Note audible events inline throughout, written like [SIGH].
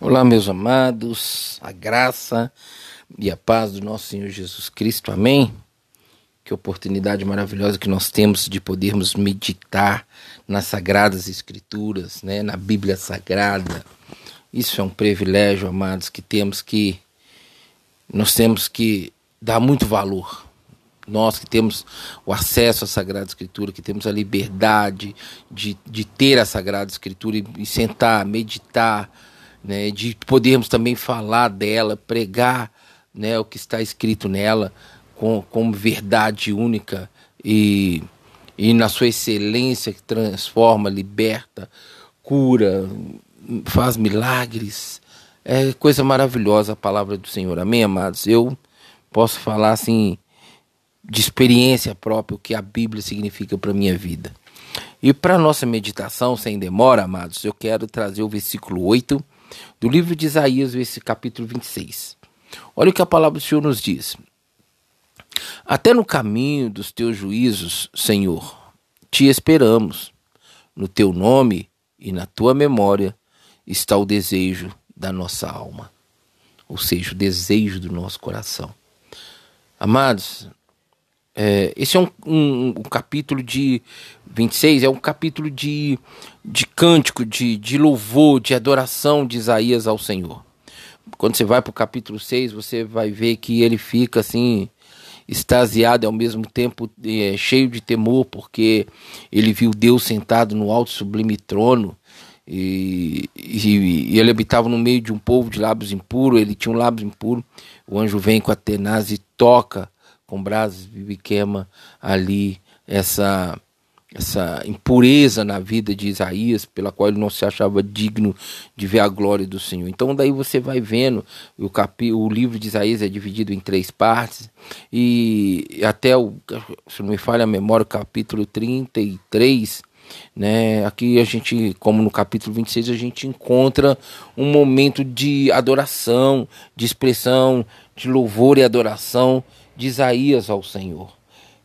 Olá, meus amados, a graça e a paz do nosso Senhor Jesus Cristo, amém? Que oportunidade maravilhosa que nós temos de podermos meditar nas Sagradas Escrituras, né, na Bíblia Sagrada. Isso é um privilégio, amados, que temos que nós temos que dar muito valor. Nós que temos o acesso à Sagrada Escritura, que temos a liberdade de, de ter a Sagrada Escritura e, e sentar, meditar, né, de podermos também falar dela, pregar né, o que está escrito nela com, como verdade única e, e na sua excelência que transforma, liberta, cura, faz milagres. É coisa maravilhosa a palavra do Senhor. Amém, amados? Eu posso falar assim de experiência própria o que a Bíblia significa para minha vida. E para nossa meditação, sem demora, amados, eu quero trazer o versículo 8 do livro de Isaías, esse capítulo 26. Olha o que a palavra do Senhor nos diz. Até no caminho dos teus juízos, Senhor, te esperamos. No teu nome e na tua memória está o desejo da nossa alma, ou seja, o desejo do nosso coração. Amados, é, esse é um, um, um, capítulo de 26, é um capítulo de, de cântico, de, de louvor, de adoração de Isaías ao Senhor. Quando você vai para o capítulo 6, você vai ver que ele fica assim, extasiado e ao mesmo tempo é, cheio de temor, porque ele viu Deus sentado no alto sublime trono. E, e, e, ele habitava no meio de um povo de lábios impuros, ele tinha um lábio impuro. O anjo vem com a tenaz e toca com brasas e queima ali essa essa impureza na vida de Isaías, pela qual ele não se achava digno de ver a glória do Senhor. Então daí você vai vendo, o, capi, o livro de Isaías é dividido em três partes, e até, o, se não me falha a memória, o capítulo 33, né? Aqui a gente, como no capítulo 26, a gente encontra um momento de adoração, de expressão, de louvor e adoração de Isaías ao Senhor.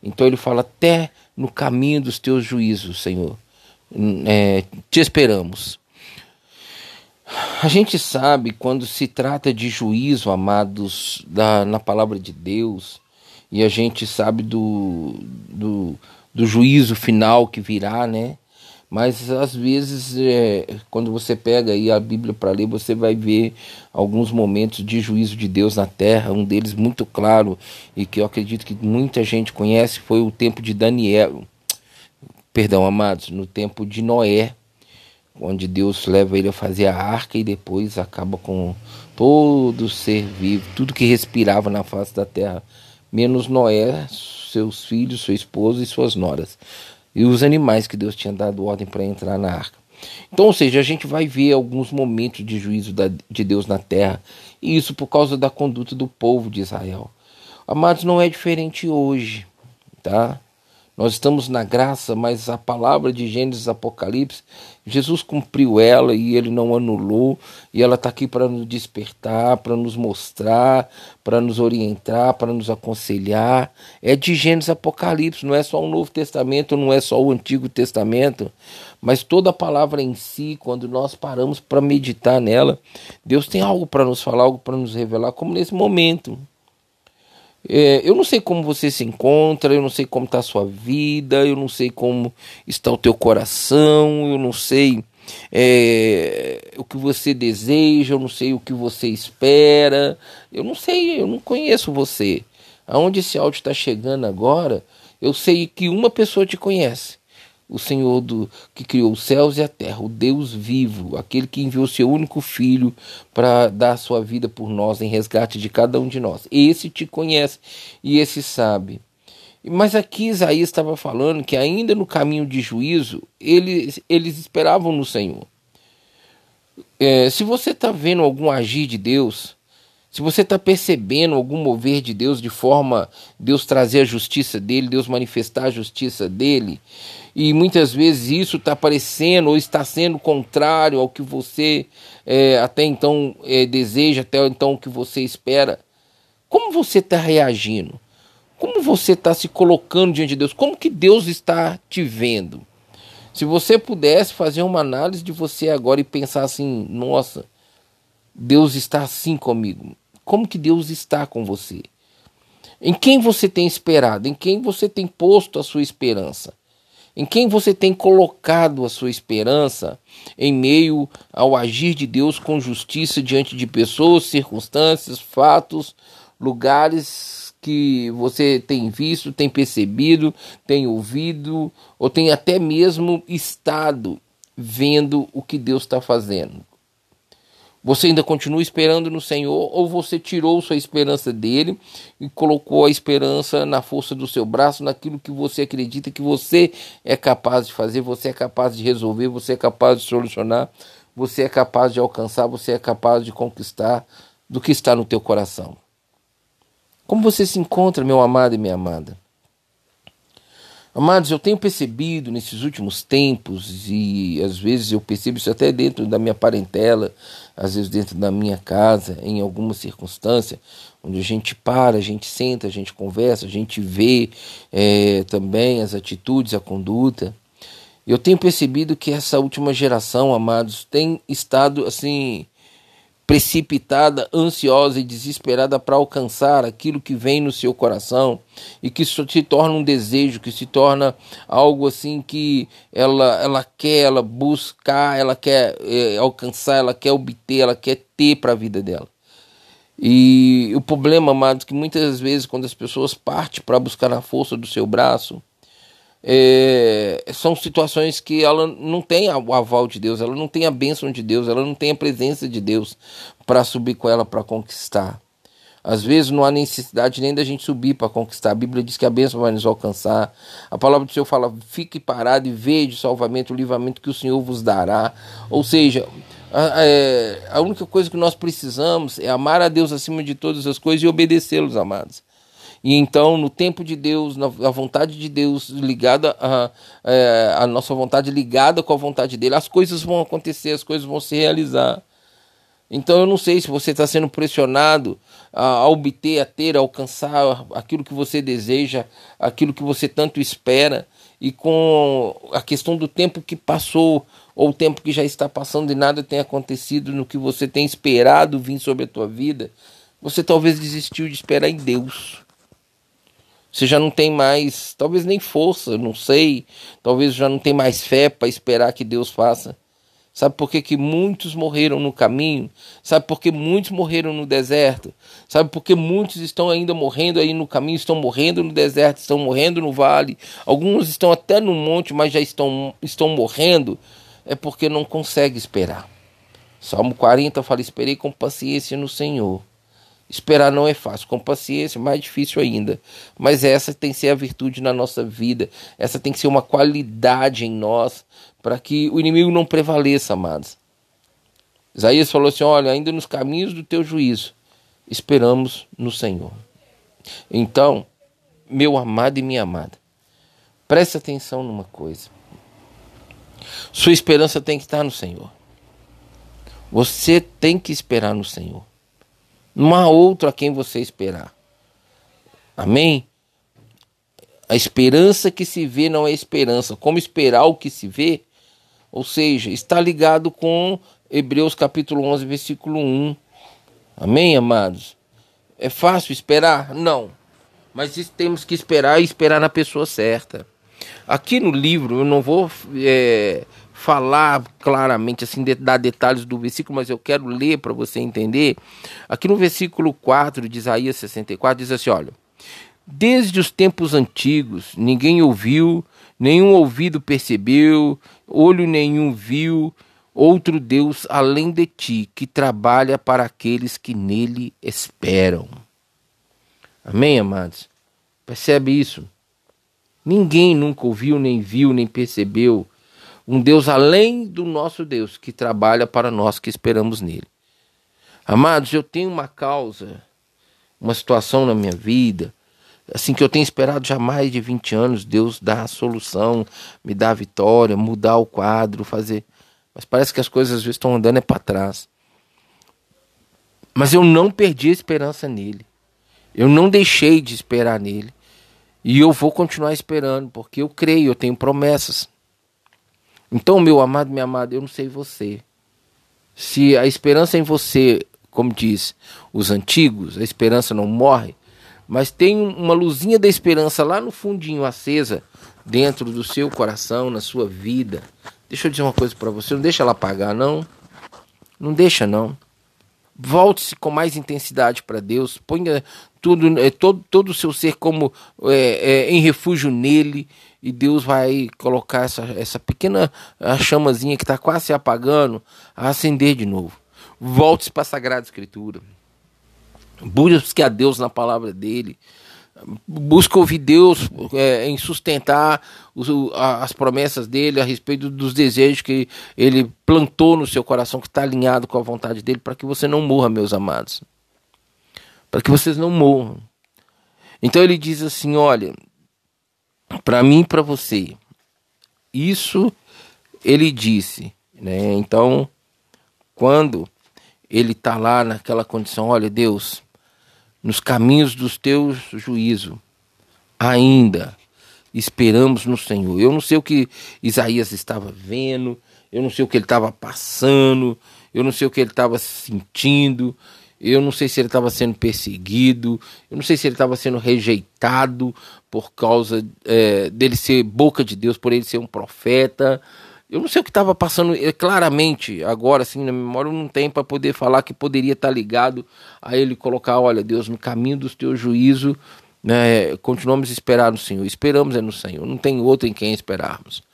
Então ele fala: até no caminho dos teus juízos, Senhor, é, te esperamos. A gente sabe quando se trata de juízo, amados, da, na palavra de Deus, e a gente sabe do, do, do juízo final que virá, né? Mas às vezes, é, quando você pega aí a Bíblia para ler, você vai ver alguns momentos de juízo de Deus na terra. Um deles muito claro e que eu acredito que muita gente conhece foi o tempo de Daniel. Perdão, amados, no tempo de Noé, onde Deus leva ele a fazer a arca e depois acaba com todo ser vivo, tudo que respirava na face da terra, menos Noé, seus filhos, sua esposa e suas noras e os animais que Deus tinha dado ordem para entrar na arca. Então, ou seja, a gente vai ver alguns momentos de juízo de Deus na terra, e isso por causa da conduta do povo de Israel. Amados, não é diferente hoje, tá? Nós estamos na graça, mas a palavra de Gênesis Apocalipse, Jesus cumpriu ela e ele não anulou, e ela está aqui para nos despertar, para nos mostrar, para nos orientar, para nos aconselhar. É de Gênesis Apocalipse, não é só o Novo Testamento, não é só o Antigo Testamento, mas toda a palavra em si, quando nós paramos para meditar nela, Deus tem algo para nos falar, algo para nos revelar, como nesse momento. É, eu não sei como você se encontra, eu não sei como está a sua vida, eu não sei como está o teu coração, eu não sei é, o que você deseja, eu não sei o que você espera, eu não sei, eu não conheço você. Aonde esse áudio está chegando agora, eu sei que uma pessoa te conhece o Senhor do, que criou os céus e a terra, o Deus vivo, aquele que enviou seu único filho para dar sua vida por nós em resgate de cada um de nós. Esse te conhece e esse sabe. Mas aqui Isaías estava falando que ainda no caminho de juízo, eles, eles esperavam no Senhor. É, se você está vendo algum agir de Deus, se você está percebendo algum mover de Deus de forma Deus trazer a justiça dele, Deus manifestar a justiça dele, e muitas vezes isso está parecendo ou está sendo contrário ao que você é, até então é, deseja, até então o que você espera, como você está reagindo? Como você está se colocando diante de Deus? Como que Deus está te vendo? Se você pudesse fazer uma análise de você agora e pensar assim, nossa, Deus está assim comigo. Como que Deus está com você? Em quem você tem esperado? Em quem você tem posto a sua esperança? Em quem você tem colocado a sua esperança em meio ao agir de Deus com justiça diante de pessoas, circunstâncias, fatos, lugares que você tem visto, tem percebido, tem ouvido, ou tem até mesmo estado vendo o que Deus está fazendo? Você ainda continua esperando no Senhor ou você tirou sua esperança dele e colocou a esperança na força do seu braço, naquilo que você acredita que você é capaz de fazer, você é capaz de resolver, você é capaz de solucionar, você é capaz de alcançar, você é capaz de conquistar do que está no teu coração. Como você se encontra, meu amado e minha amada? Amados, eu tenho percebido nesses últimos tempos, e às vezes eu percebo isso até dentro da minha parentela, às vezes dentro da minha casa, em alguma circunstância, onde a gente para, a gente senta, a gente conversa, a gente vê é, também as atitudes, a conduta. Eu tenho percebido que essa última geração, amados, tem estado assim precipitada, ansiosa e desesperada para alcançar aquilo que vem no seu coração e que se torna um desejo, que se torna algo assim que ela, ela quer, ela buscar, ela quer é, alcançar, ela quer obter, ela quer ter para a vida dela. E o problema, amados, é que muitas vezes quando as pessoas partem para buscar a força do seu braço, é, são situações que ela não tem o aval de Deus, ela não tem a bênção de Deus, ela não tem a presença de Deus para subir com ela para conquistar. Às vezes não há necessidade nem da gente subir para conquistar. A Bíblia diz que a bênção vai nos alcançar. A palavra do Senhor fala: fique parado e veja o salvamento, o livramento que o Senhor vos dará. Ou seja, a, é, a única coisa que nós precisamos é amar a Deus acima de todas as coisas e obedecê-los, amados. E então, no tempo de Deus, na, vontade de Deus ligada a, é, a nossa vontade ligada com a vontade dele, as coisas vão acontecer, as coisas vão se realizar. Então eu não sei se você está sendo pressionado a, a, obter, a ter, a alcançar aquilo que você deseja, aquilo que você tanto espera, e com a questão do tempo que passou, ou o tempo que já está passando e nada tem acontecido no que você tem esperado vir sobre a tua vida, você talvez desistiu de esperar em Deus. Você já não tem mais, talvez nem força, não sei. Talvez já não tem mais fé para esperar que Deus faça. Sabe por que, que muitos morreram no caminho? Sabe por que muitos morreram no deserto? Sabe por que muitos estão ainda morrendo aí no caminho, estão morrendo no deserto, estão morrendo no vale? Alguns estão até no monte, mas já estão, estão morrendo. É porque não consegue esperar. Salmo 40 fala: Esperei com paciência no Senhor Esperar não é fácil, com paciência, mais difícil ainda. Mas essa tem que ser a virtude na nossa vida, essa tem que ser uma qualidade em nós, para que o inimigo não prevaleça, amados. Isaías falou assim: Olha, ainda nos caminhos do teu juízo, esperamos no Senhor. Então, meu amado e minha amada, preste atenção numa coisa. Sua esperança tem que estar no Senhor. Você tem que esperar no Senhor. Não há outro a quem você esperar. Amém? A esperança que se vê não é esperança. Como esperar o que se vê? Ou seja, está ligado com Hebreus capítulo 11, versículo 1. Amém, amados? É fácil esperar? Não. Mas temos que esperar e esperar na pessoa certa. Aqui no livro, eu não vou é, falar claramente, assim, de, dar detalhes do versículo, mas eu quero ler para você entender. Aqui no versículo 4 de Isaías 64 diz assim: olha. Desde os tempos antigos, ninguém ouviu, nenhum ouvido percebeu, olho nenhum viu outro Deus além de ti, que trabalha para aqueles que nele esperam. Amém, amados? Percebe isso? Ninguém nunca ouviu, nem viu, nem percebeu um Deus além do nosso Deus, que trabalha para nós que esperamos nele. Amados, eu tenho uma causa, uma situação na minha vida, assim que eu tenho esperado já mais de 20 anos, Deus dá a solução, me dá a vitória, mudar o quadro, fazer. Mas parece que as coisas às vezes estão andando é para trás. Mas eu não perdi a esperança nele. Eu não deixei de esperar nele. E eu vou continuar esperando, porque eu creio, eu tenho promessas. Então, meu amado, minha amada, eu não sei você. Se a esperança em você, como diz os antigos, a esperança não morre, mas tem uma luzinha da esperança lá no fundinho acesa, dentro do seu coração, na sua vida. Deixa eu dizer uma coisa para você, não deixa ela apagar não. Não deixa não. Volte-se com mais intensidade para Deus, ponha tudo, é, todo, todo o seu ser como é, é, em refúgio nele, e Deus vai colocar essa, essa pequena chamazinha que está quase se apagando a acender de novo. Volte-se para a Sagrada Escritura. Busque a Deus na palavra dele. Busca ouvir Deus é, em sustentar os, as promessas dele a respeito dos desejos que ele plantou no seu coração, que está alinhado com a vontade dele, para que você não morra, meus amados. Para que vocês não morram. Então ele diz assim: olha, para mim e para você. Isso ele disse, né? Então, quando ele está lá naquela condição, olha, Deus, nos caminhos dos teus juízos, ainda esperamos no Senhor. Eu não sei o que Isaías estava vendo, eu não sei o que ele estava passando, eu não sei o que ele estava sentindo, eu não sei se ele estava sendo perseguido, eu não sei se ele estava sendo rejeitado por causa é, dele ser boca de Deus, por ele ser um profeta. Eu não sei o que estava passando é, claramente agora, assim, na memória, não tem para poder falar que poderia estar tá ligado a ele colocar, olha, Deus, no caminho dos teus juízos, né, continuamos a esperar no Senhor. Esperamos é no Senhor, não tem outro em quem esperarmos.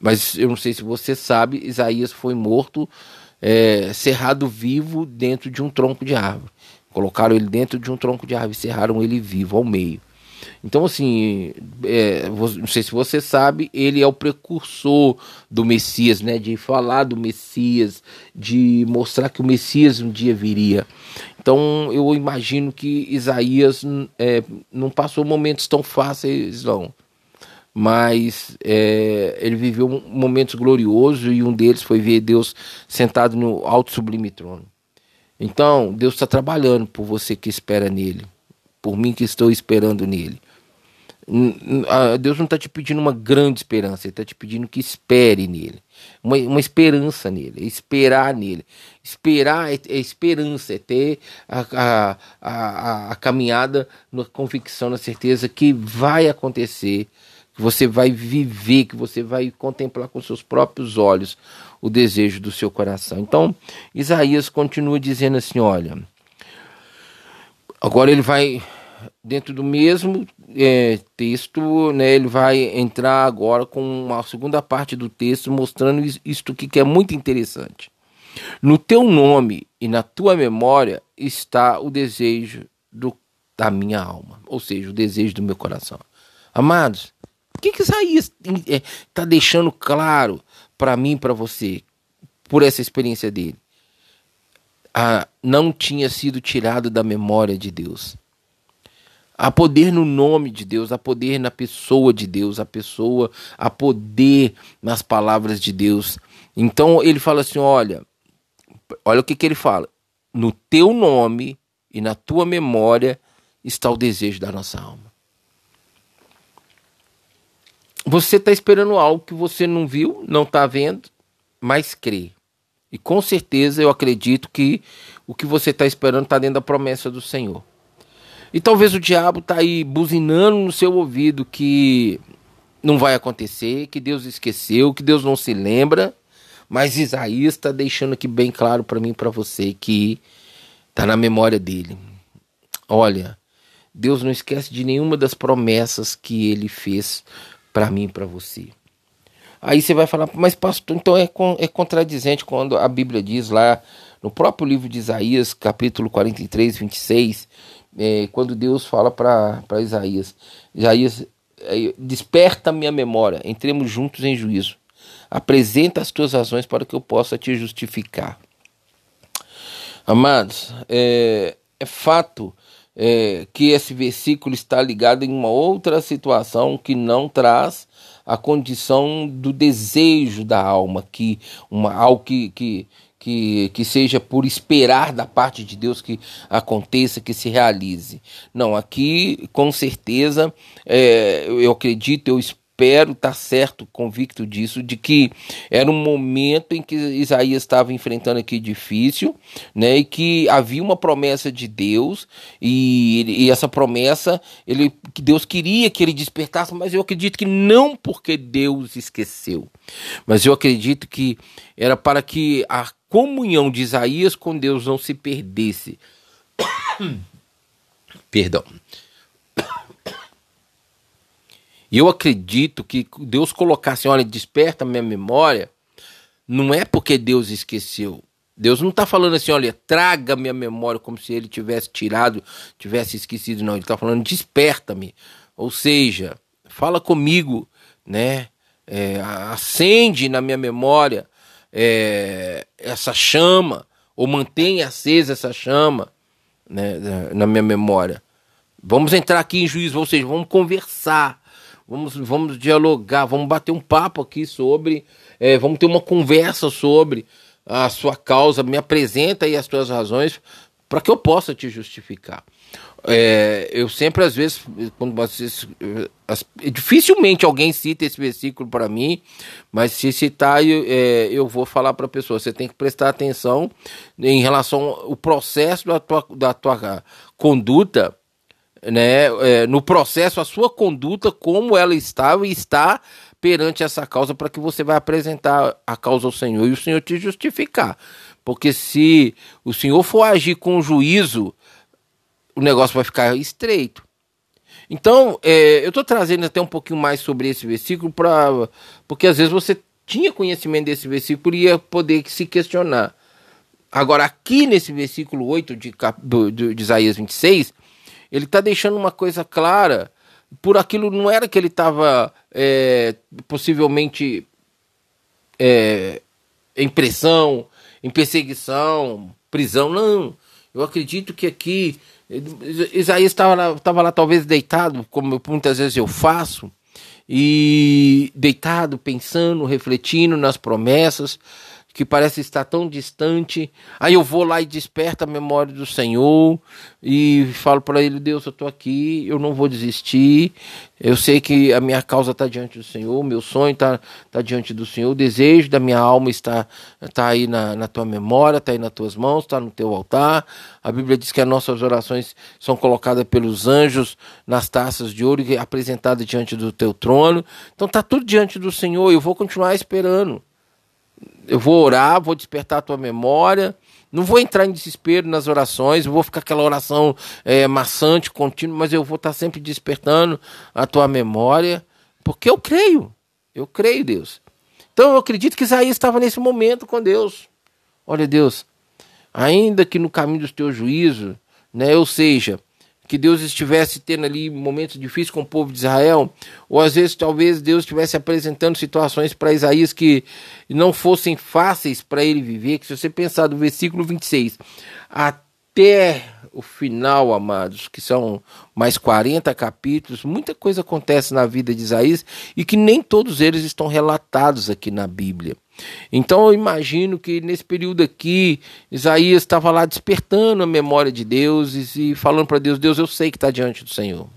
Mas eu não sei se você sabe, Isaías foi morto é, cerrado vivo dentro de um tronco de árvore. Colocaram ele dentro de um tronco de árvore cerraram ele vivo ao meio. Então, assim, é, não sei se você sabe, ele é o precursor do Messias, né? De falar do Messias, de mostrar que o Messias um dia viria. Então, eu imagino que Isaías é, não passou momentos tão fáceis, não mas é, ele viveu momentos gloriosos e um deles foi ver Deus sentado no alto sublime trono. Então, Deus está trabalhando por você que espera nele, por mim que estou esperando nele. Deus não está te pedindo uma grande esperança, Ele está te pedindo que espere nele, uma, uma esperança nele, esperar nele. Esperar é, é esperança, é ter a, a, a, a caminhada na convicção, na certeza que vai acontecer que você vai viver, que você vai contemplar com seus próprios olhos o desejo do seu coração. Então, Isaías continua dizendo assim: olha, agora ele vai, dentro do mesmo é, texto, né, ele vai entrar agora com uma segunda parte do texto mostrando isto que, que é muito interessante. No teu nome e na tua memória está o desejo do, da minha alma, ou seja, o desejo do meu coração. Amados, o que, que Isaías está é, deixando claro para mim para você, por essa experiência dele? Ah, não tinha sido tirado da memória de Deus. Há poder no nome de Deus, há poder na pessoa de Deus, a pessoa, há poder nas palavras de Deus. Então ele fala assim: olha, olha o que, que ele fala. No teu nome e na tua memória está o desejo da nossa alma. Você está esperando algo que você não viu, não está vendo, mas crê. E com certeza eu acredito que o que você está esperando está dentro da promessa do Senhor. E talvez o diabo está aí buzinando no seu ouvido que não vai acontecer, que Deus esqueceu, que Deus não se lembra. Mas Isaías está deixando aqui bem claro para mim e para você que está na memória dele. Olha, Deus não esquece de nenhuma das promessas que ele fez para mim e para você. Aí você vai falar, mas pastor, então é, é contradizente quando a Bíblia diz lá no próprio livro de Isaías, capítulo 43, 26, é, quando Deus fala para Isaías: Isaías, é, desperta minha memória, entremos juntos em juízo. Apresenta as tuas razões para que eu possa te justificar. Amados, é, é fato é, que esse versículo está ligado em uma outra situação que não traz a condição do desejo da alma, que uma, algo que, que, que, que seja por esperar da parte de Deus que aconteça, que se realize. Não, aqui com certeza é, eu acredito, eu espero estar tá certo, convicto disso, de que era um momento em que Isaías estava enfrentando aqui difícil, né? E que havia uma promessa de Deus, e, e essa promessa, ele, que Deus queria que ele despertasse, mas eu acredito que não porque Deus esqueceu, mas eu acredito que era para que a comunhão de Isaías com Deus não se perdesse. [COUGHS] Perdão. E eu acredito que Deus colocasse, olha, desperta minha memória, não é porque Deus esqueceu. Deus não está falando assim, olha, traga minha memória como se ele tivesse tirado, tivesse esquecido, não. Ele está falando, desperta-me. Ou seja, fala comigo, né? É, acende na minha memória é, essa chama, ou mantenha acesa essa chama né, na minha memória. Vamos entrar aqui em juízo, ou seja, vamos conversar, vamos, vamos dialogar, vamos bater um papo aqui sobre, é, vamos ter uma conversa sobre a sua causa, me apresenta aí as suas razões para que eu possa te justificar. É, eu sempre, às vezes, quando vocês. As, dificilmente alguém cita esse versículo para mim, mas se citar, eu, é, eu vou falar para a pessoa: você tem que prestar atenção em relação ao processo da tua, da tua conduta, né, é, no processo, a sua conduta, como ela estava e está perante essa causa, para que você vai apresentar a causa ao Senhor e o Senhor te justificar. Porque se o Senhor for agir com juízo o negócio vai ficar estreito. Então, é, eu estou trazendo até um pouquinho mais sobre esse versículo, pra, porque às vezes você tinha conhecimento desse versículo e ia poder se questionar. Agora, aqui nesse versículo 8 de, de, de Isaías 26, ele está deixando uma coisa clara, por aquilo não era que ele estava é, possivelmente é, em pressão, em perseguição, prisão, não. Eu acredito que aqui Isaías estava lá, lá talvez deitado, como muitas vezes eu faço, e deitado, pensando, refletindo nas promessas, que parece estar tão distante. Aí eu vou lá e desperto a memória do Senhor e falo para ele: Deus, eu estou aqui, eu não vou desistir. Eu sei que a minha causa está diante do Senhor, meu sonho está tá diante do Senhor, o desejo da minha alma está, tá aí na, na tua memória, está aí nas tuas mãos, está no teu altar. A Bíblia diz que as nossas orações são colocadas pelos anjos nas taças de ouro e apresentadas diante do teu trono. Então está tudo diante do Senhor, eu vou continuar esperando eu vou orar, vou despertar a tua memória. Não vou entrar em desespero nas orações, vou ficar aquela oração é, maçante, contínua, mas eu vou estar sempre despertando a tua memória, porque eu creio, eu creio, Deus. Então eu acredito que Isaías estava nesse momento com Deus. Olha, Deus, ainda que no caminho dos teus juízos, né, ou seja, que Deus estivesse tendo ali momentos difíceis com o povo de Israel, ou às vezes talvez Deus estivesse apresentando situações para Isaías que não fossem fáceis para ele viver, que se você pensar do versículo 26 até o final, amados, que são mais 40 capítulos, muita coisa acontece na vida de Isaías e que nem todos eles estão relatados aqui na Bíblia. Então eu imagino que nesse período aqui, Isaías estava lá despertando a memória de Deus e falando para Deus: Deus, eu sei que está diante do Senhor.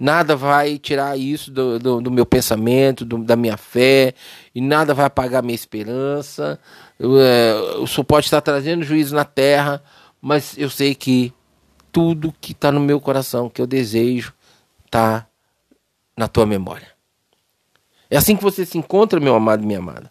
Nada vai tirar isso do, do, do meu pensamento, do, da minha fé, e nada vai apagar minha esperança. É, o Senhor pode estar trazendo juízo na terra, mas eu sei que tudo que está no meu coração, que eu desejo, está na tua memória. É assim que você se encontra, meu amado e minha amada.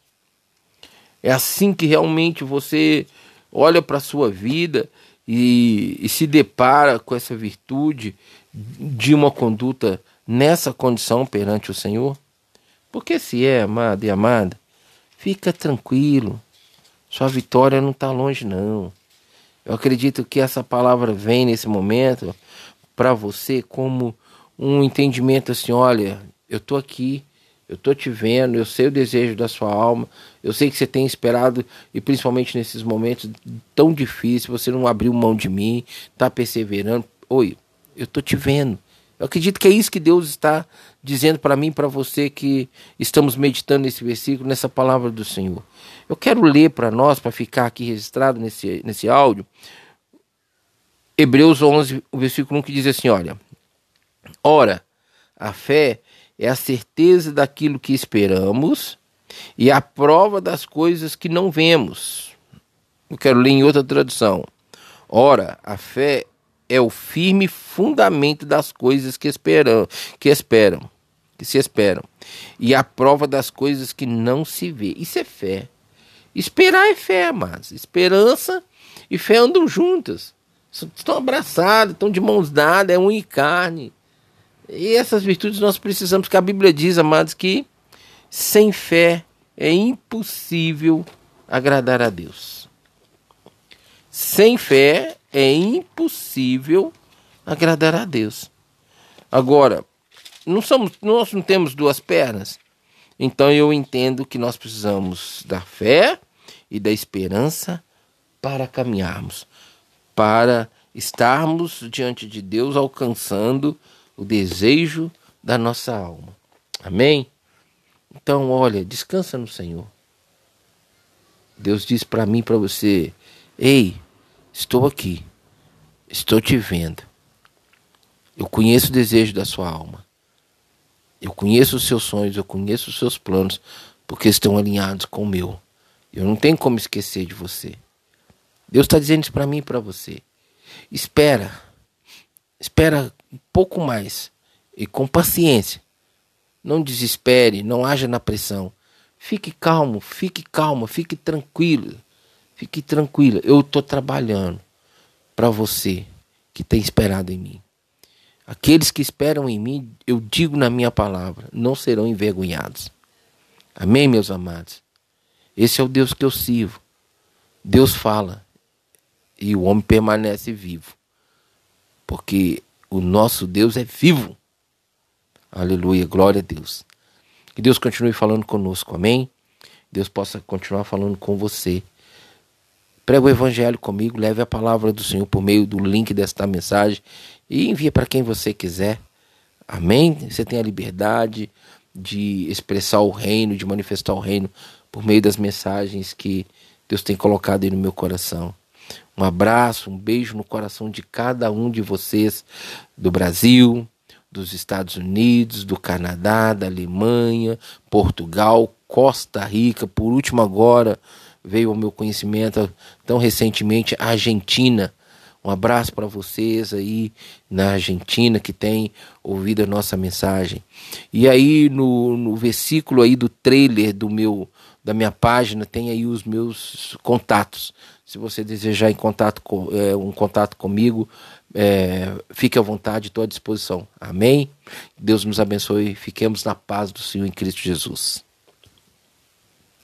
É assim que realmente você olha para a sua vida e, e, se depara com essa virtude de uma conduta nessa condição perante o Senhor. Porque se é, amado e amada, fica tranquilo. Sua vitória não está longe, não. Eu acredito que essa palavra vem nesse momento para você como um entendimento assim: olha, eu estou aqui, eu estou te vendo, eu sei o desejo da sua alma, eu sei que você tem esperado, e principalmente nesses momentos tão difíceis, você não abriu mão de mim, está perseverando. Oi, eu estou te vendo. Eu acredito que é isso que Deus está dizendo para mim para você que estamos meditando nesse versículo, nessa palavra do Senhor. Eu quero ler para nós, para ficar aqui registrado nesse, nesse áudio, Hebreus 11, o versículo 1 que diz assim: Olha, ora, a fé é a certeza daquilo que esperamos e a prova das coisas que não vemos. Eu quero ler em outra tradução. Ora, a fé é o firme fundamento das coisas que esperam, que esperam, que se esperam, e a prova das coisas que não se vê. Isso é fé. Esperar é fé, mas esperança e fé andam juntas. Estão abraçadas, estão de mãos dadas, é um e carne. E essas virtudes nós precisamos, que a Bíblia diz, amados, que sem fé é impossível agradar a Deus. Sem fé é impossível agradar a Deus. Agora, não somos, nós não temos duas pernas. Então eu entendo que nós precisamos da fé e da esperança para caminharmos, para estarmos diante de Deus alcançando o desejo da nossa alma. Amém? Então, olha, descansa no Senhor. Deus diz para mim, para você: Ei, estou aqui, estou te vendo. Eu conheço o desejo da sua alma. Eu conheço os seus sonhos, eu conheço os seus planos, porque estão alinhados com o meu. Eu não tenho como esquecer de você. Deus está dizendo isso para mim e para você. Espera, espera um pouco mais e com paciência. Não desespere, não haja na pressão. Fique calmo, fique calma, fique tranquilo. Fique tranquila. Eu estou trabalhando para você que tem esperado em mim. Aqueles que esperam em mim, eu digo na minha palavra, não serão envergonhados. Amém, meus amados? Esse é o Deus que eu sirvo. Deus fala e o homem permanece vivo. Porque o nosso Deus é vivo. Aleluia, glória a Deus. Que Deus continue falando conosco, amém? Deus possa continuar falando com você. Prega o evangelho comigo, leve a palavra do Senhor por meio do link desta mensagem e envie para quem você quiser. Amém? Você tem a liberdade de expressar o reino, de manifestar o reino por meio das mensagens que Deus tem colocado aí no meu coração. Um abraço, um beijo no coração de cada um de vocês do Brasil, dos Estados Unidos, do Canadá, da Alemanha, Portugal, Costa Rica, por último agora veio ao meu conhecimento tão recentemente a Argentina. Um abraço para vocês aí na Argentina que tem ouvido a nossa mensagem. E aí no, no versículo aí do trailer do meu da minha página tem aí os meus contatos. Se você desejar em contato com, é, um contato comigo, é, fique à vontade, estou à disposição. Amém? Deus nos abençoe. Fiquemos na paz do Senhor em Cristo Jesus.